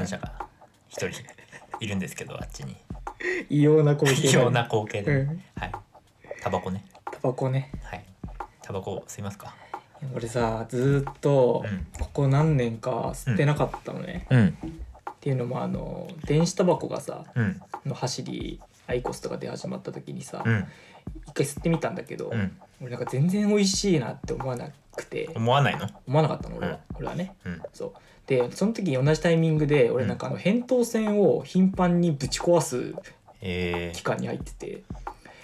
観覧車が一人いるんですけどあっちに。異様な光景。異様な光景で、うん。はい。タバコね。タバコね。はい。タバコ吸いますか？俺さ、ずーっとうん。ここ何年か吸ってなかったのね。うん。っていうのもあの電子タバコがさ、うん。の走りアイコスとかで始まった時にさ、うん。一回吸ってみたんだけど、うん。俺なんか全然美味しいなって思わなくて、思わないの？思わなかったの俺は、俺はね。うん。そう。でその時同じタイミングで俺なんかあの扁桃腺を頻繁にぶち壊すえー、期間に入ってて。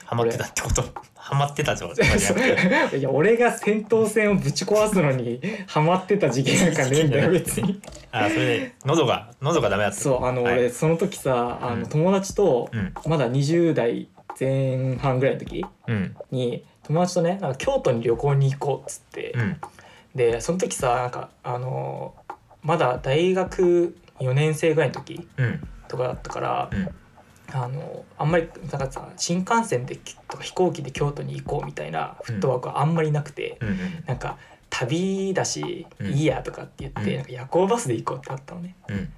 ハマってたってこと？ハマってたじゃなくていや俺が扁桃腺をぶち壊すのにハマってた時期なんかねえんだよ 別に。あそれで喉が喉がダメだった。そうあのはい。俺その時さあうん。の友達とうん。まだ20代前半ぐらいの時うん。に友達とねなんか京都に旅行に行こうっつって。うん。でその時さなんかあのまだ大学4年生ぐらいの時うん。とかだったからうんあのあんまりなんかさ新幹線でとか飛行機で京都に行こうみたいなフットワークはあんまりなくて、うんうん。なんか旅だしうんいいやとかって言って、うん。なんか夜行バスで行こうってなったのね。うん。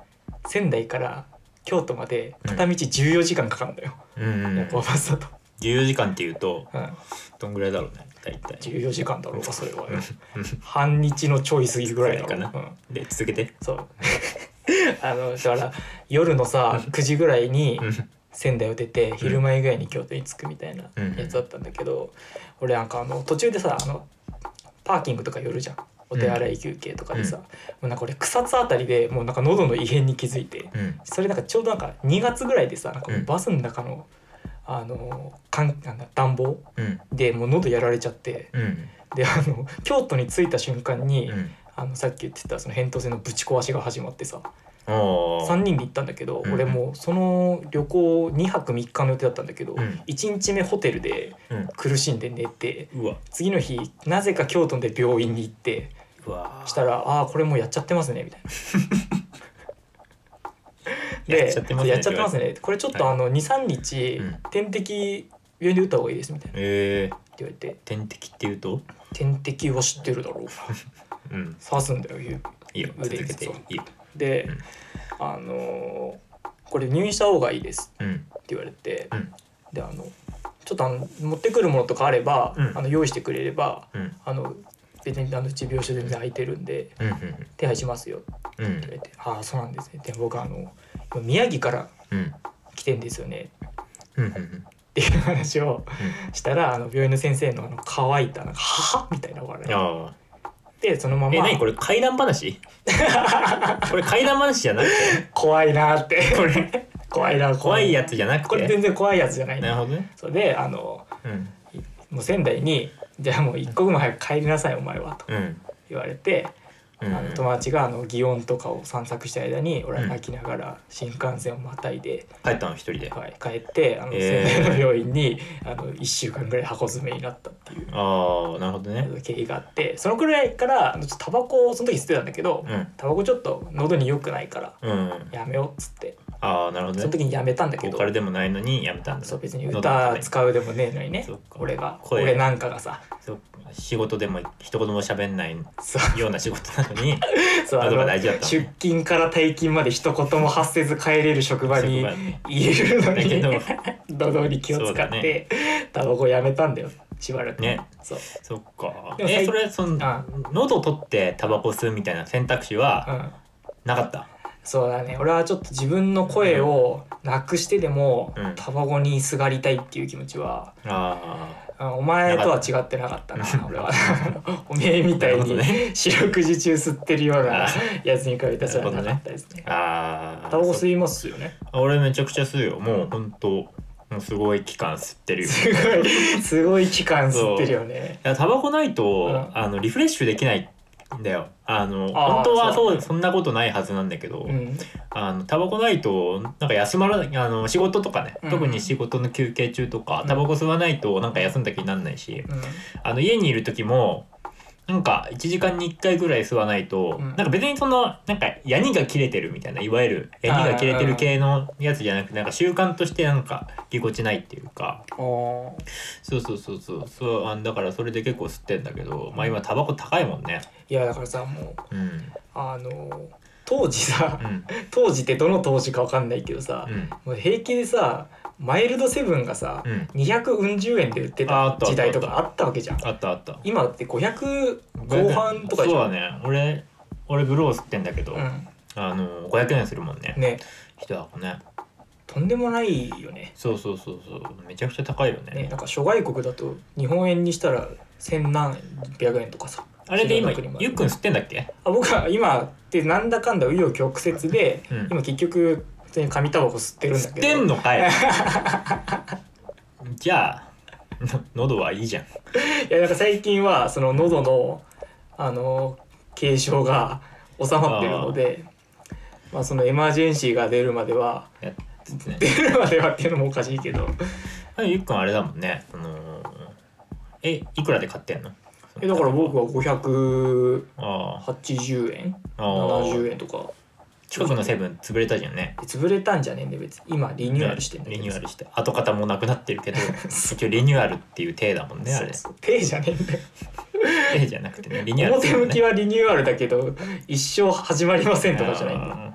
仙台から京都まで片道14時間かかるんだよ、夜行バスだと、14時間っていうとうん、どんぐらいだろうね大体。14時間だろうかそれは。半日のちょい過ぎぐらいかうん、で続けて。そう。あのだから夜のさ9時ぐらいにうん仙台を出て昼前ぐらいに京都に着くみたいなうんやつだったんだけど、俺なんかあの途中でさあのパーキングとか寄るじゃん。お手洗い休憩とかでさ、うん。もうなんか俺草津あたりでもうなんか喉の異変に気づいてうん。それなんかちょうどなんか2月ぐらいでさなんかバスの中の、あのかんなんだ暖房うん。でもう喉やられちゃってうん。であの京都に着いた瞬間に、うん。あのさっき言ってたその扁桃腺のぶち壊しが始まってさ3人で行ったんだけど、うん。俺もうその旅行2泊3日の予定だったんだけど、うん。1日目ホテルでうん。苦しんで寝てうわ。次の日なぜか京都で病院に行ってうわしたら「ああーこれもうやっちゃってますね」みたいな。やっちゃってますねやっちゃってますね。これちょっとあの23日、うん。点滴病院で打った方がいいですみたいな。ってえー、言われて。点滴っていうと「点滴は知ってるだろう」うん。刺すんだよ言ういいよ続けていいよで、うんあのーこれ入院した方がいいです」うん。って言われて、うん。であのちょっとあの持ってくるものとかあれば、うん。あの用意してくれればうん。あの別にあのうち病床全然空いてるんでうん手配しますよってうん言われて「ああそうなんですね」で僕あの宮城からうん。来てんですよね。うんうんっていう話をしたらあの病院の先生のあの乾いたなんか「ははみたいな笑いあでそのまあえま何これ怪談話？これ怪談話じゃなくて怖いなって。これ。怖いな怖いやつじゃなくこれて全然怖いやつじゃない。なるほどね。それであのうん。もう仙台に「じゃあもう一刻も早く帰りなさいお前は」とうん。言われて、うんあの友達があの祇園とかを散策した間に俺は泣きながら新幹線をまたいで、帰ったの一人で。はい、帰ってあのえー仙台の病院に、あの1週間ぐらい箱詰めになったっていう。ああなるほどね。経緯があってそのくらいからあのちょっとタバコをその時吸ってたんだけど、うん。タバコちょっと喉に良くないからうん。やめようっつってああなるほどね。その時にやめたんだけど。ボーカルでもないのにやめたんだ。そう別に歌使うでもねえのにね。俺が。声。俺なんかがさ。仕事でも一言も喋んないような仕事なのに。そうあの大事だったの出勤から退勤まで一言も発せず帰れる職場にいるのだけど。に気を使ってタバコやめたんだよ。しばらく。ね。そう。そっか。でも最えそれそのあ。喉取ってタバコ吸うみたいな選択肢はうん。なかった？そうだね。俺はちょっと自分の声をなくしてでも、うん。タバコにすがりたいっていう気持ちはああお前とは違ってなかったな俺は。おめえみたいなるほどにね。四六時中吸ってるようなあやつに比べたらそれはなかったですね。ーあー。タバコ吸いますよね。俺めちゃくちゃ吸うよ。もうほんともうすごい期間吸ってるよ。すごいすごい期間吸ってるよね。いやタバコないと、うん。あのリフレッシュできないんだよ。あの本当はそうそんなことないはずなんだけど、うん。あのタバコないとなんか休まらないあの仕事とかね、うん。特に仕事の休憩中とかうん。タバコ吸わないとなんか休んだ気にならないし、うん。あの家にいる時もなんか1時間に1回ぐらい吸わないと、うん。なんか別にそのなんかヤニが切れてるみたいないわゆるヤニが切れてる系のやつじゃなくてなんか習慣としてなんかぎこちないっていうか。そうそうそうそう。そうあだからそれで結構吸ってんだけどまあ今タバコ高いもんね。いやだからさもううん。あの当時さうん。当時ってどの当時かわかんないけどさ、うん。もう平気でさマイルドセブンがさ、うん。200うん十円で売ってたた時代とかあったわけじゃん。あったあった。今って500後半とかじゃんそうだね。俺俺ブロー吸ってんだけど、うん。あの500円するもんね。ね。一箱ね。とんでもないよね。そうそうそうそう。めちゃくちゃ高いよね。ねなんか諸外国だと日本円にしたら千何百円とかさ。あれで今ゆっくん吸ってんだっけ？あ僕は今ってなんだかんだ紆余曲折で、うん。今結局普通に紙タバコ吸ってるんだ吸っけどてんのかい。じゃあの喉はいいじゃん。いやなんか最近はその喉のあの軽症が 収まってるのでまあそのエマージェンシーが出るまではね出るまではっていうのもおかしいけど。ゆっくんあれだもんね。そのえいくらで買ってんの？えだから僕は580あ円？ああ70円とか近くのセブン潰れたじゃんね。潰れたんじゃねえんで別に。今リニューアルしてんだけどリニューアルして。跡形もなくなってるけど 一応リニューアルっていう体だもんねあれ。そうそう。手じゃねえんだよ。体じゃなくてねリニューアル表向きははリニューアルだけど一生始まりませんとかじゃないんだ。よ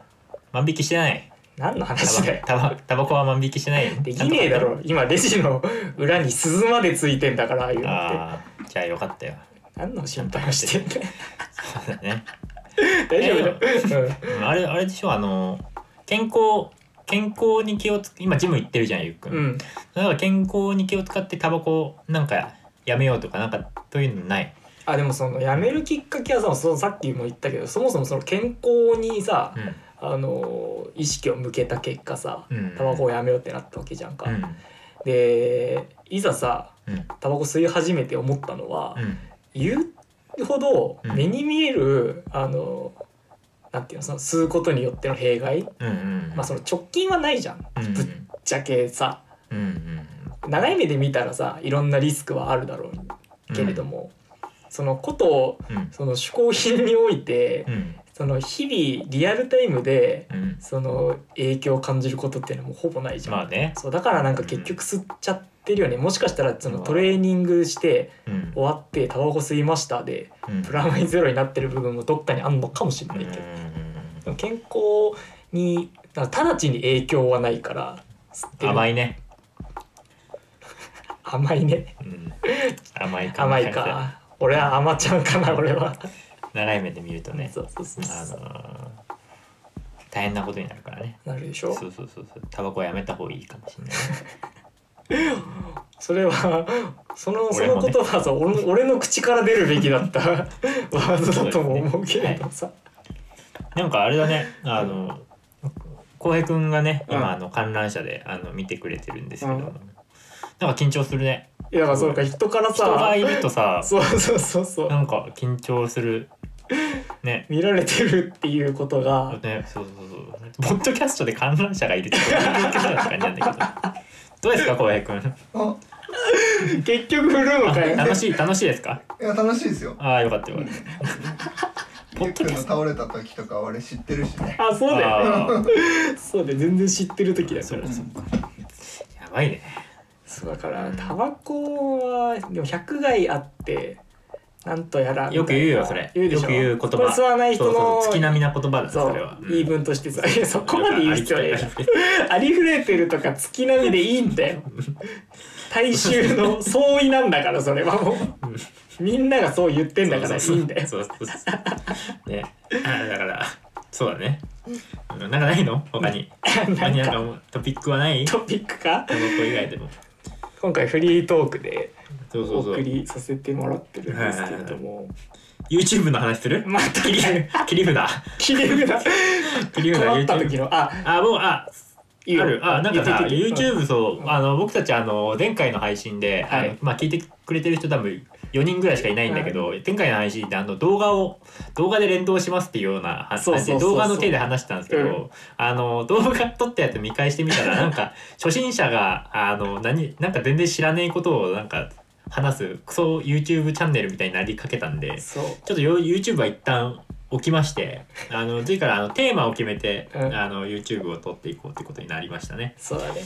万引きしてない。何のタ話だよ。バタバタバコは万引きしてないできねえだろ。今レジの裏に鈴までついてんだからああいうのって。ああじゃあよかったよ。何の心配をしてんだよ。そうだね大丈夫だよ、うん。あれあれでしょ？あの健康健康に気をつ今ジム行ってるじゃんゆっくん、うん、うん、だから健康に気を使ってタバコなんかやめようとかなんかそういうのない？あでもそのやめるきっかけはさそのさっきも言ったけどそもそもその健康にさ、うん。あの意識を向けた結果さうん。タバコをやめようってなったわけじゃんか、うん。でいざさうん。タバコ吸い始めて思ったのは、うん。言うほどうん。目に見える、あのなんていうのその吸うことによっての弊害、うんうん。まあその直近はないじゃん。うんぶっちゃけさ。うんうん。長い目で見たらさいろんなリスクはあるだろう。けれども、そのことをうん。その嗜好品において、うん。その日々リアルタイムでうん。その影響を感じることっていうのはもうほぼないじゃん、まあね。そうだからなんか結局吸っちゃってるよね。もしかしたらそのトレーニングしてうん。終わってタバコ吸いましたでうん。プラマイゼロになってる部分もどっかにあんのかもしれないけど、健康に直ちに影響はないから甘いね、甘いね。うん、甘いか。甘いか。俺は甘ちゃんかな俺は。長い目で見るとね。そうそうそうあそう。のー大変なことになるからね。なるでしょ？そうそうそうそう。タバコはやめた方がいいかもしれない それはそのその言葉はさ俺の俺の口から出るべきだった ワードだとも思うけれどさ、なんかあれだね。あの浩平くんがねうん。今あの観覧車であの見てくれてるんですけど、うん。なんか緊張するね。いやそうか人からさ人がいるとさ そうそうそうそう。なんか緊張する。ね。見られてるっていうことが。ねそうそうそう。ポッドキャストで観覧車がいるってどういう状況なのか感じなんだけどどうですか浩平くんあ。結局振るのかよ楽しい楽しいですか？いや楽しいですよ。ああよかったよかった。ポッドキャスト。倒れた時とか俺知ってるしね。あそうだよそうで全然知ってる時だからやばいね。そうだからタバコはでも100害あってなんとやらよく言うよそれ。言うでしょ。よく言う言葉。これ吸わない人の月並みな言葉だねそれは。言い分としてさそこまで言う必要ないありふれてるとか月並みでいいんだよ。大衆の相違なんだからそれはもう。みんながそう言ってんだからいいんだよ。そうそうそう。ね。あだからそうだね。うん。なんかないの？他に。他にトピックはない？タトピックか？バコ以外でも今回フリートークでお送りさせてもらってるんですけれども。YouTube の話する？また切り札。切り札。切り札困った時の。ああもうあいいよ。ある。あなんかさ YouTube そう。あの僕たちあの前回の配信で、はい。あのまあ聞いてくれてる人多分4人ぐらいしかいないんだけど、前回の配信であの動画を動画で連動しますっていうような話そうそうそうそう。動画の手で話したんですけど、うん。あの動画撮ったやつ見返してみたらなんか 初心者があの何なんか全然知らねえことをなんか話すクソ YouTube チャンネルみたいになりかけたんでちょっとよ YouTube は一旦置きましてあの次からあのテーマを決めて、うん。あの YouTube を撮っていこうってことになりましたね。そうだね。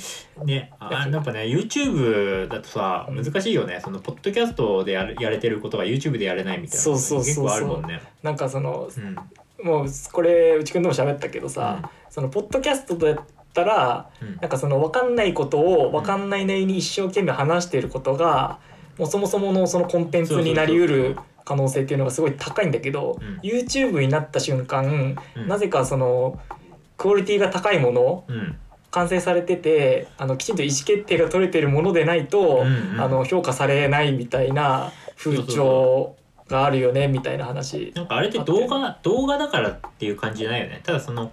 であやっぱね YouTube だとさうん難しいよね。そのポッドキャストでやるやれてることが YouTube でやれないみたいなそうそうそうそう。結構あるもんね。なんかそのうん。もうこれ内くんとも喋ったけどさ、そのポッドキャストだったらうん。なんかその分かんないことを分かんないなりに一生懸命話していることがもうそもそものそのコンテンツになりうる可能性っていうのがすごい高いんだけど、うん。YouTube になった瞬間、うん。なぜかそのクオリティが高いものうん。完成されててあのきちんと意思決定が取れてるものでないと、うんうん。あの評価されないみたいな風潮があるよねみたいな話。なんかあれって動画動画だからっていう感じじゃないよね。ただその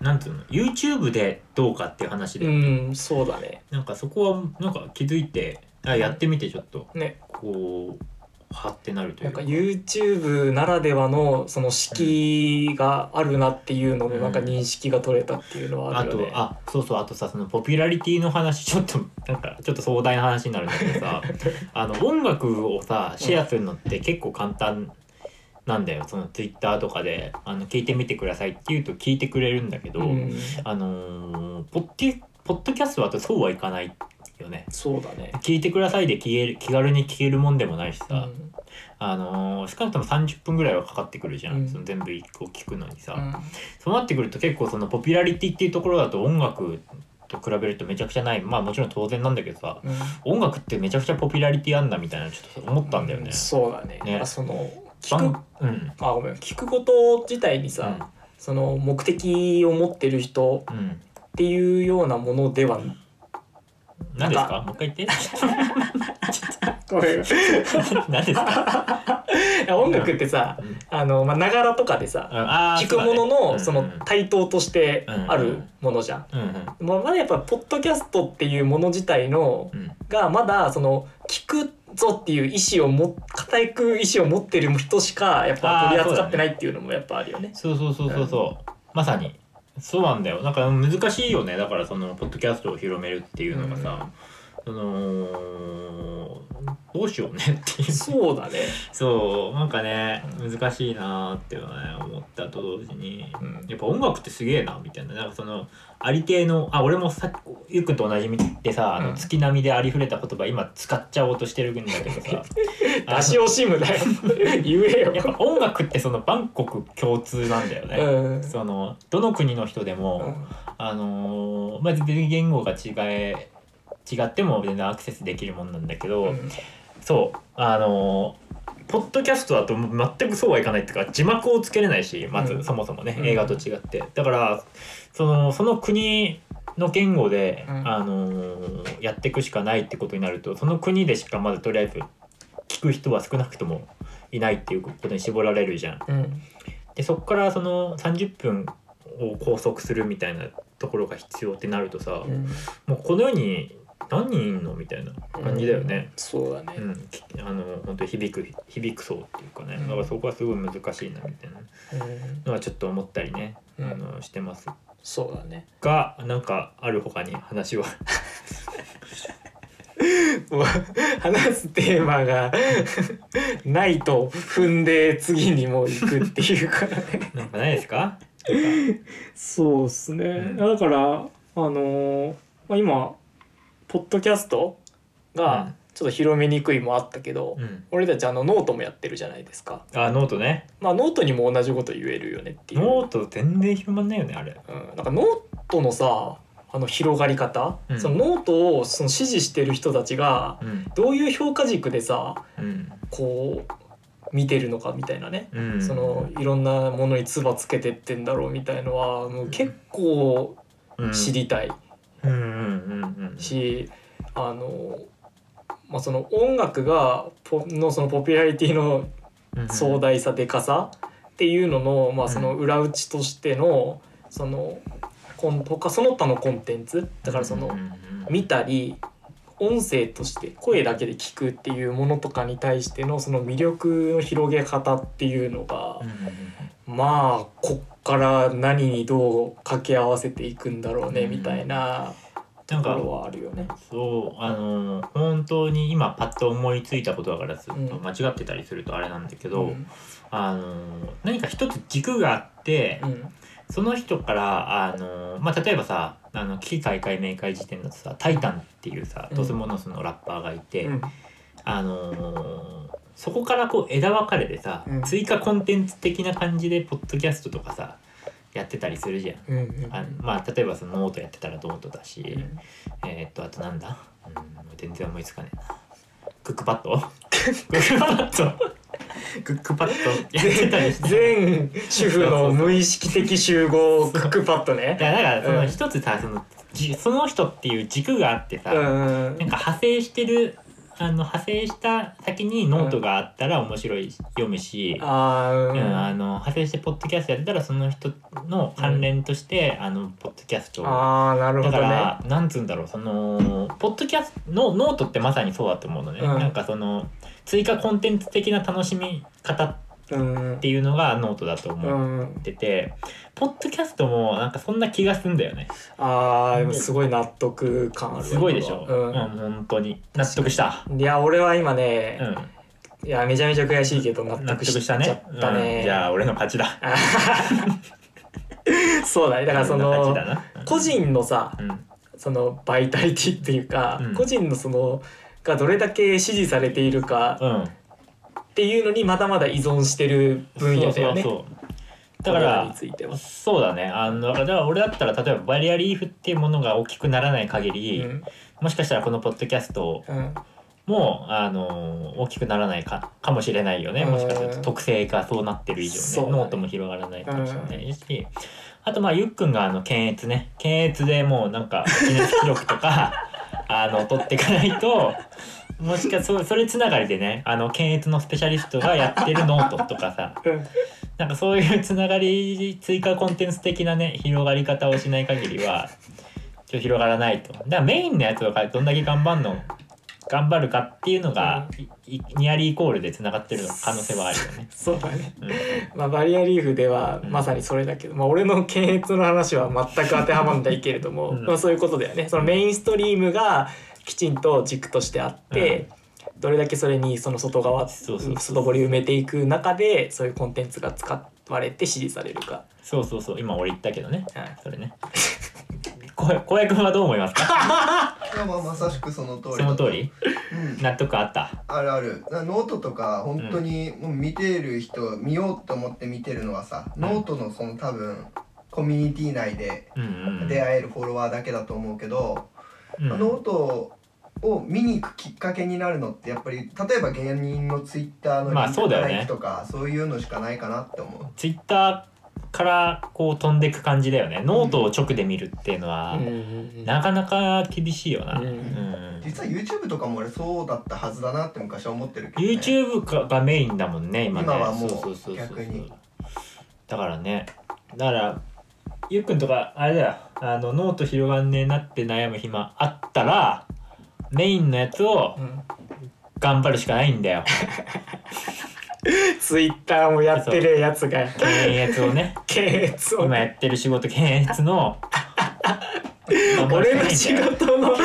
なんていうの？YouTube でどうかっていう話で、うんそうだね。なんかそこはなんか気づいてあやってみてちょっと。ね。こうはってなるというんか。なか YouTube ならではのその敷居があるなっていうののなんか認識が取れたっていうのはああるよね。とあそうそうあとさそのポピュラリティの話ちょっとなんかちょっと壮大な話になるんだけどさ あの音楽をさシェアするのって結構簡単なんだよ。その Twitter とかであの聞いてみてくださいって言うと聞いてくれるんだけど、うん、あのーポッポッドキャストだとそうはいかないよね。そうだね。聞いてくださいで聞ける気軽に聞けるもんでもないしさ、うん。あのー少なくとも30分ぐらいはかかってくるじゃん、うん。その全部一個聞くのにさ、うん。そうなってくると結構そのポピュラリティっていうところだと音楽と比べるとめちゃくちゃない。まあもちろん当然なんだけどさ。うん。音楽ってめちゃくちゃポピュラリティあんだみたいなちょっと思ったんだよね。そうだね。ね。その聞くうん。あごめん。聞くこと自体にさ、その目的を持ってる人っていうようなものでは何ですか？もう一回言って。ごめん。何ですか、いや音楽ってさうん。あのまあながらとかでさあー聞くもののその対等としてあるものじゃん。うんうん。まあまだやっぱポッドキャストっていうもの自体のうん。がまだその聞くぞっていう意思をも固く意思を持ってる人しかやっぱ取り扱ってないっていうのもやっぱあるよね。そうそうそうそうそう、まさにそうなんだよ。なんか難しいよね。だからそのポッドキャストを広めるっていうのがさ、そのどうしようねっていうそうだね。そうなんかね難しいなーっていうのはね思ったと同時に、うんやっぱ音楽ってすげえなみたいななんかそのありていのあ俺もさゆうくんと同じみでさあのうん月並みでありふれた言葉今使っちゃおうとしてるんだけどさあ 出し惜しむだよ。言えよ。やっぱ音楽ってその万国共通なんだよね。うん。そのどの国の人でも、あのーまあ、全然言語が違え違っても全然アクセスできるもんなんだけど、うん。そうあのーポッドキャストだと全くそうはいかないっていうか字幕をつけれないしまず、うん。そもそもねうん。映画と違って、だからそのその国の言語で、うん。あのーやっていくしかないってことになるとその国でしかまずとりあえず聞く人は少なくともいないっていうことに絞られるじゃん。うん。でそこからその30分を拘束するみたいなところが必要ってなるとさ、うん。もうこの世に何人いんのみたいな感じだよね。そうだね。うん、きあの本当に響く響くそうっていうかね、うん。だからそこはすごい難しいなみたいな。うん。のはちょっと思ったりね、うん。あのしてます。そうだね。がなんかある他に話は。話すテーマがないと踏んで次にもう行くっていうからね。なんかないですか。そうっすね。うん。だからあのーまあ、今ポッドキャストがちょっと広めにくいもあったけど、うん、俺たちあのノートもやってるじゃないですか。あノートね。まあノートにも同じこと言えるよねっていう。ノート全然広まんないよねあれ。うん、なんかノートのさあの広がり方、うん。そのノートをその支持してる人たちがうん。どういう評価軸でさうん。こう見てるのかみたいなね、うん。そのいろんなものに唾つけてってんだろうみたいのはもう結構知りたいし、あの、まあ、その音楽がポのそのポピュラリティのうん壮大さでかさっていうのの,、まあその裏打ちとしてのそのコン他その他のコンテンツだからその見たり音声として声だけで聞くっていうものとかに対してのその魅力の広げ方っていうのがまあこっから何にどう掛け合わせていくんだろうねうん。みたいななんかところはあるよね。そうあの本当に今パッと思いついたことだからすうん。間違ってたりするとあれなんだけど、うん。あの何か一つ軸があって、うん。その人からあの、まあ、例えばさあの危機開会明快時点だとさ「タイタン」っていうさうん。ドスモノスのラッパーがいて、うんあのそこからこう枝分かれでさ、うん。追加コンテンツ的な感じでポッドキャストとかさやってたりするじゃん。うんうんあまあ例えばそのノートやってたらノートだし、うん。えーっとあとなんだ、うん、全然思いつかねえな。クックパッド？クックパッド。クックパッド。やってたりして全主婦の無意識的集合クックパッドね。だからそうん。の一つさそのじその人っていう軸があってさ、うん。なんか派生してるあの派生した先にノートがあったら面白いし読むし、あーうん。うんあの派生してポッドキャストやってたらその人の関連として、あのポッドキャストを。あーなるほどね。だから、なんつうんだろうそのポッドキャストのノートってまさにそうだと思うのね、うん。なんかその追加コンテンツ的な楽しみ方っうん。ていうのがノートだとう思んってて、ポッドキャストもなんかそんな気がすんだよね。あーすごい納得感あるわすごいでしょ、ううんん本当に。納得した、いや俺は今ね、うん、いやめちゃめちゃ悔しいけど納納得しちゃったね、うん、じゃあ俺の勝ちだ。そうだね。だからそ俺の個人のさうん。そのバイタリティっていうか、うん。個人のそのがどれだけ支持されているかうんっていうのにまだまだ依存してる分野だよね。そうそうそう。だから。そうだね。あのだから俺だったら例えばバリアリーフっていうものが大きくならない限り、うん。もしかしたらこのポッドキャストうん。もあの大きくならないかもしれないよね。うん。もしかすると特性がそうなってる以上ね。ね。ノートも広がらないかもしれないし、あとまあゆっくんがあの検閲ね。検閲でもうなんか記念記録とか あの取っていかないともしかそそれつながりでねあの検閲のスペシャリストがやってるノートとかさうん。なんかそういうつながり追加コンテンツ的なね広がり方をしない限りはちょっと広がらないと。だからメインのやつをどんだけ頑張るの頑張るかっていうのが、いいニアリーイコールでつながってる可能性はあるよね。そうだね。うん。まあ、バリアリーフではうん。まさにそれだけど、まあ、俺の検閲の話は全く当てはまんないけれども、うん。まあ、そういうことだよね。そのメインストリームがきちんと軸としてあって、どれだけそれにその外側そうそうそう外堀埋めていく中でそういうコンテンツが使われて支持されるか。そうそうそう。今俺言ったけどね。はい。それね。小小籔君はどう思いますか？いやまあまさしくその通り。その通り？うん。納得あった？あるある。なノートとか本当にもう見てる人見ようと思って見てるのはさ、ん。ノートのその多分コミュニティ内でうんうん。出会えるフォロワーだけだと思うけど、うん。ノートを見に行くきっかけになるのってやっぱり例えば芸人のツイッターのまあリンそうだよね。クから行くとかそういうのしかないかなって思う。ツイッターからこう飛んでく感じだよね。ノートを直で見るっていうのは、なかなか厳しいよな。うん。うん。実は YouTube とかも俺そうだったはずだなって昔は思ってるけど、ね、YouTube ががメインだもんね今ね。今はもうそうそうそうそう。逆に。だからね。だからゆっくんとかあれだよ。あのノート広がんねえなって悩む暇あったらメインのやつをうん頑張るしかないんだよ。ツイッターもやってるやつが。検閲をね。検閲を。今やってる仕事検閲の頑張る俺の仕しかないんだよ事の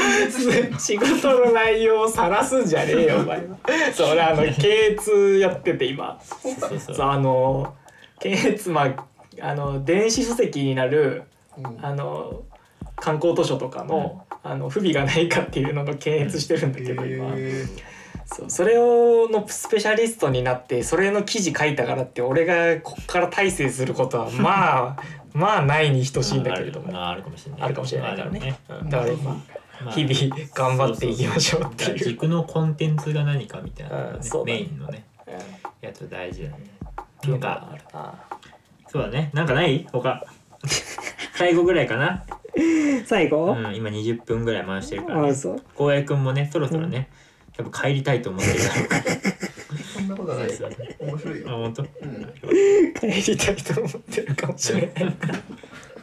仕事の内容を晒すんじゃねえよお前。は そう俺あの検閲やってて今。そうそうそう。そうあの検閲まああの電子書籍になるうん。あの観光図書とかの,、あの不備がないかっていうのの検閲してるんだけど今、へそうそれをのスペシャリストになってそれの記事書いたからって俺がこっから大成することはまあ まあないに等しいんだけれども、まああるかもしれない。あるかもしれないからね。まあうん。だから今まあ日々頑張っていきましょうっていう。軸のコンテンツが何かみたいなねメインのねうん。っやつ大事だね。ていうんのがある。なそうだね。なんかない？他。最後ぐらいかな？最後？うん今20分ぐらい回してるから、ね、あそう？浩平君もねそろそろね、多分帰りたいと思ってるだろうから。そんなことはないそうそうあ面白いよ。本当、うん帰りたいと思ってるかもしれない。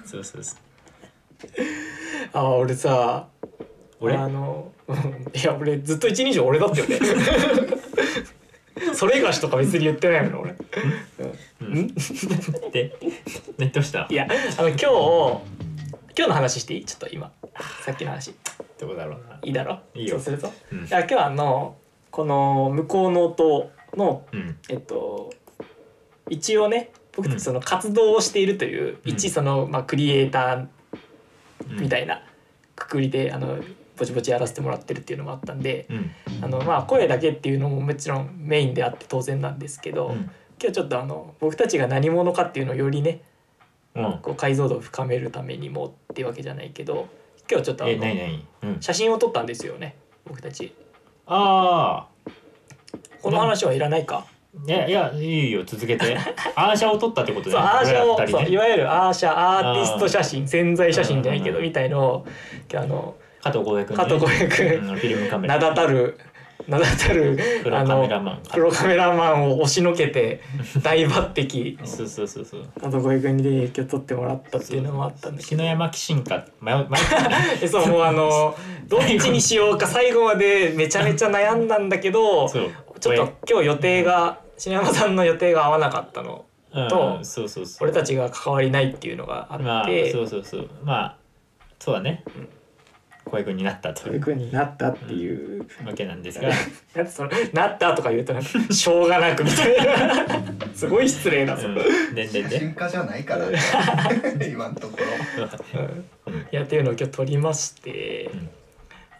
そうそうそう。あ俺さ俺？あのうん。いや俺ずっと一人称俺だったよね。それがしとか別に言ってないの俺。うんんでねどうした？いやあの今日今日の話していい？ちょっと今。さっきの話。どうだろうな。いいだろ？いいよ。そうするとうん。いや今日はあのこの向こうの音のうん。えっと一応ね僕うん。たちその活動をしているという、うん。一その、まあ、クリエイターうん。みたいなくくりで、あのぼちぼちやらせてもらってるっていうのもあったんでうん。あの、まあ、声だけっていうのももちろんメインであって当然なんですけど、うん今日ちょっとあの僕たちが何者かっていうのをよりねうん。こう解像度を深めるためにもってわけじゃないけど今日ちょっとあのうん。写真を撮ったんですよね僕たち。ああこの話はいらないか？いやいやいいよ続けて。アーシャを撮ったってことそうアーシャを、ね。いわゆるアーシャアーティスト写真潜在写真じゃないけどうんみたいのをあの加藤浩平君ね。加藤浩平君うんフィルムカメラ。名だたる名だたるプロカメラマン。プロカメラマンを押しのけて 大抜擢。そうそうそうそう。加藤浩平君に影響撮ってもらったっていうのもあったんだけど。篠山紀信か。迷う迷う。えそうもうあの どっちにしようか最後までめちゃめちゃ悩んだんだけどちょっと今日予定が篠山さんの予定が合わなかったの。うんと俺たちが関わりないっていうのがあまあってそうそうそう。まあそうだね。うん小平君になったと。いうそういう風になったっていう、わけなんですが。だってそのなったとか言うとなんかしょうがなくみたいな。すごい失礼なうそれ、ん。でんでんで写真家じゃないから。今のところ。うん。いやっていうのを今日撮りまして、うん。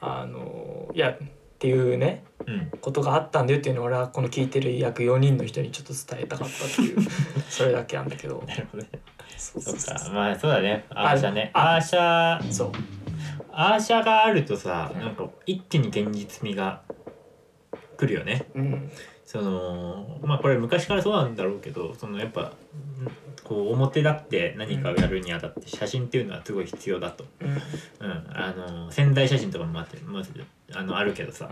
あのいやっていうねうん。ことがあったんだよっていうのを俺はこの聞いてる約4人の人にちょっと伝えたかったっていう。それだけなんだけど。なるほどね。そうか。まあそうだね。アーシャね。あアーシャそうアーシャがあるとさうんなんか一気に現実味が来るよね。うん。そのまあこれ昔からそうなんだろうけどそのやっぱうんこう表立って何かをやるにあたって写真っていうのはすごい必要だと、うん。うん。うん、あの潜在写真とかもあってあのあるけどさ。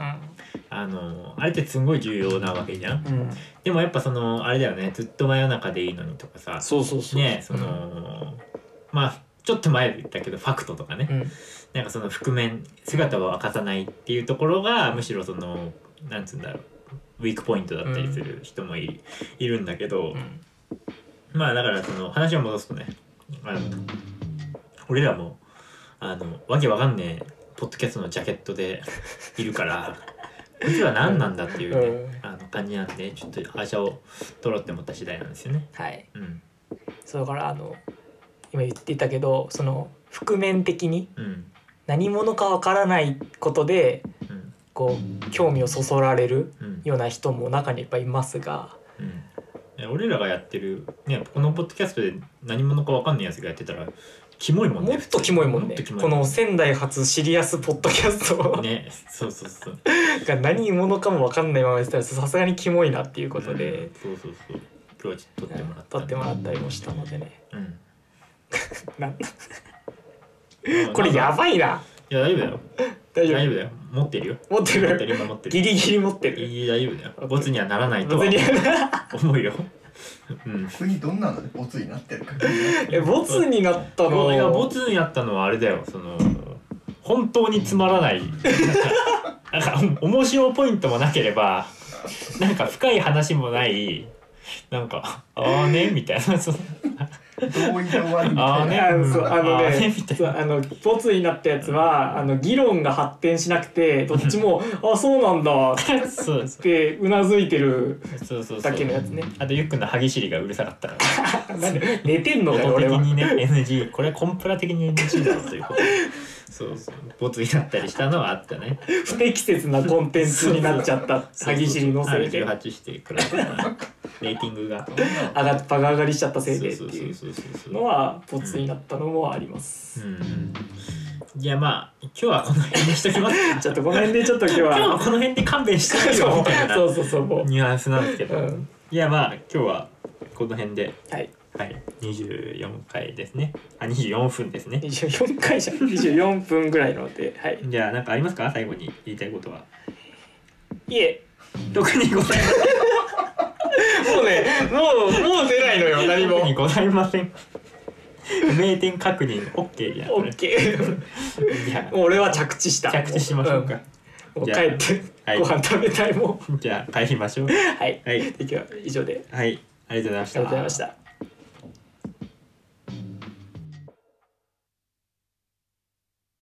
あのあれってすごい重要なわけじゃん。うん。でもやっぱそのあれだよね。ずっと真夜中でいいのにとかさ。そうそうそうねその、まあちょっと前で言ったけどファクトとかね、うん。なんかその覆面姿を明かさないっていうところがむしろそのなんつうんだろうウィークポイントだったりする人もい,、いるんだけど、うん。まあだからその話を戻すとねあの俺らもあのわけわかんねえポッドキャストのジャケットでいるから こいつは何なんだっていうね、うん。あの感じなんでちょっとアーシャを取ろうって思った次第なんですよね。はい。うん。そうだからあの今言っていたけどその覆面的にうん。何者かわからないことでうん。こう興味をそそられるうん。ような人も中にいっぱいいますが。うん。俺らがやってるねこのポッドキャストで何者かわかんないやつがやってたらキモいもんねもっとキモいもんね。この仙台発シリアスポッドキャストねそうそうそう。が何者かもわかんないままやってたらさすがにキモいなっていうことで。うん。そうそうそう。今日はちょっと撮ってもらった撮ってもらったりもしたのでね。うん なうんこれやいばいな。や大丈夫だよ。大丈夫？大丈夫だよ。持ってるよ。持って持ってるる今持ってる。ギリギリ持ってる。いい大丈夫だよ。ボツにはならないとは別に思うよ。うん。逆にどんなの？でボツになってるか。えボツになったの？いやボツになったのはあれだよ。その本当につまらない。なんかお面白ポイントもなければなんか深い話もない。なんか「ああね」みたいな。その同意で終わるみあーねたいな。あのそうあのあのボツになったやつはあの議論が発展しなくてどっちも「あそうなんだ」ってうなずいてるそうそうそだけのやうつね。あとゆっくんの歯ぎしりがうるさかったから。なんで寝てんのか俺は。的にね NG これはコンプラ的に NG だろということ。でそうそう。ボツになったりしたのはあったね。不適切なコンテンツになっちゃった歯ぎしりのせいで上18してくらいレーティングががっバカ上がりしちゃったせいでっていう。のはボツになったのもあります、うん。いやまあ今日はこの辺にしときます。か ちょっとこの辺でちょっと今日今日ははこの辺で勘弁してくれよ。みたいな。そうそうそう、ニュアンスなんですけど、うん、いやまあ今日はこの辺で。はいはい。24回ですね。あ24分ですね。24回じゃん。24分ぐらいのではい。じゃあ何かありますか？最後に言いたいことは。いえ。特にございません。もうねもうもう出ないのよ何も。特にございません。名店確認 OK じゃん。これオッケー。じ俺は着地した。着地しましょうか。ん。もう帰ってはい。ご飯食べたいもん。あじゃあ帰りましょう。はい。はい。で今日は以上で。はい。ありがとうございました。ありがとうございました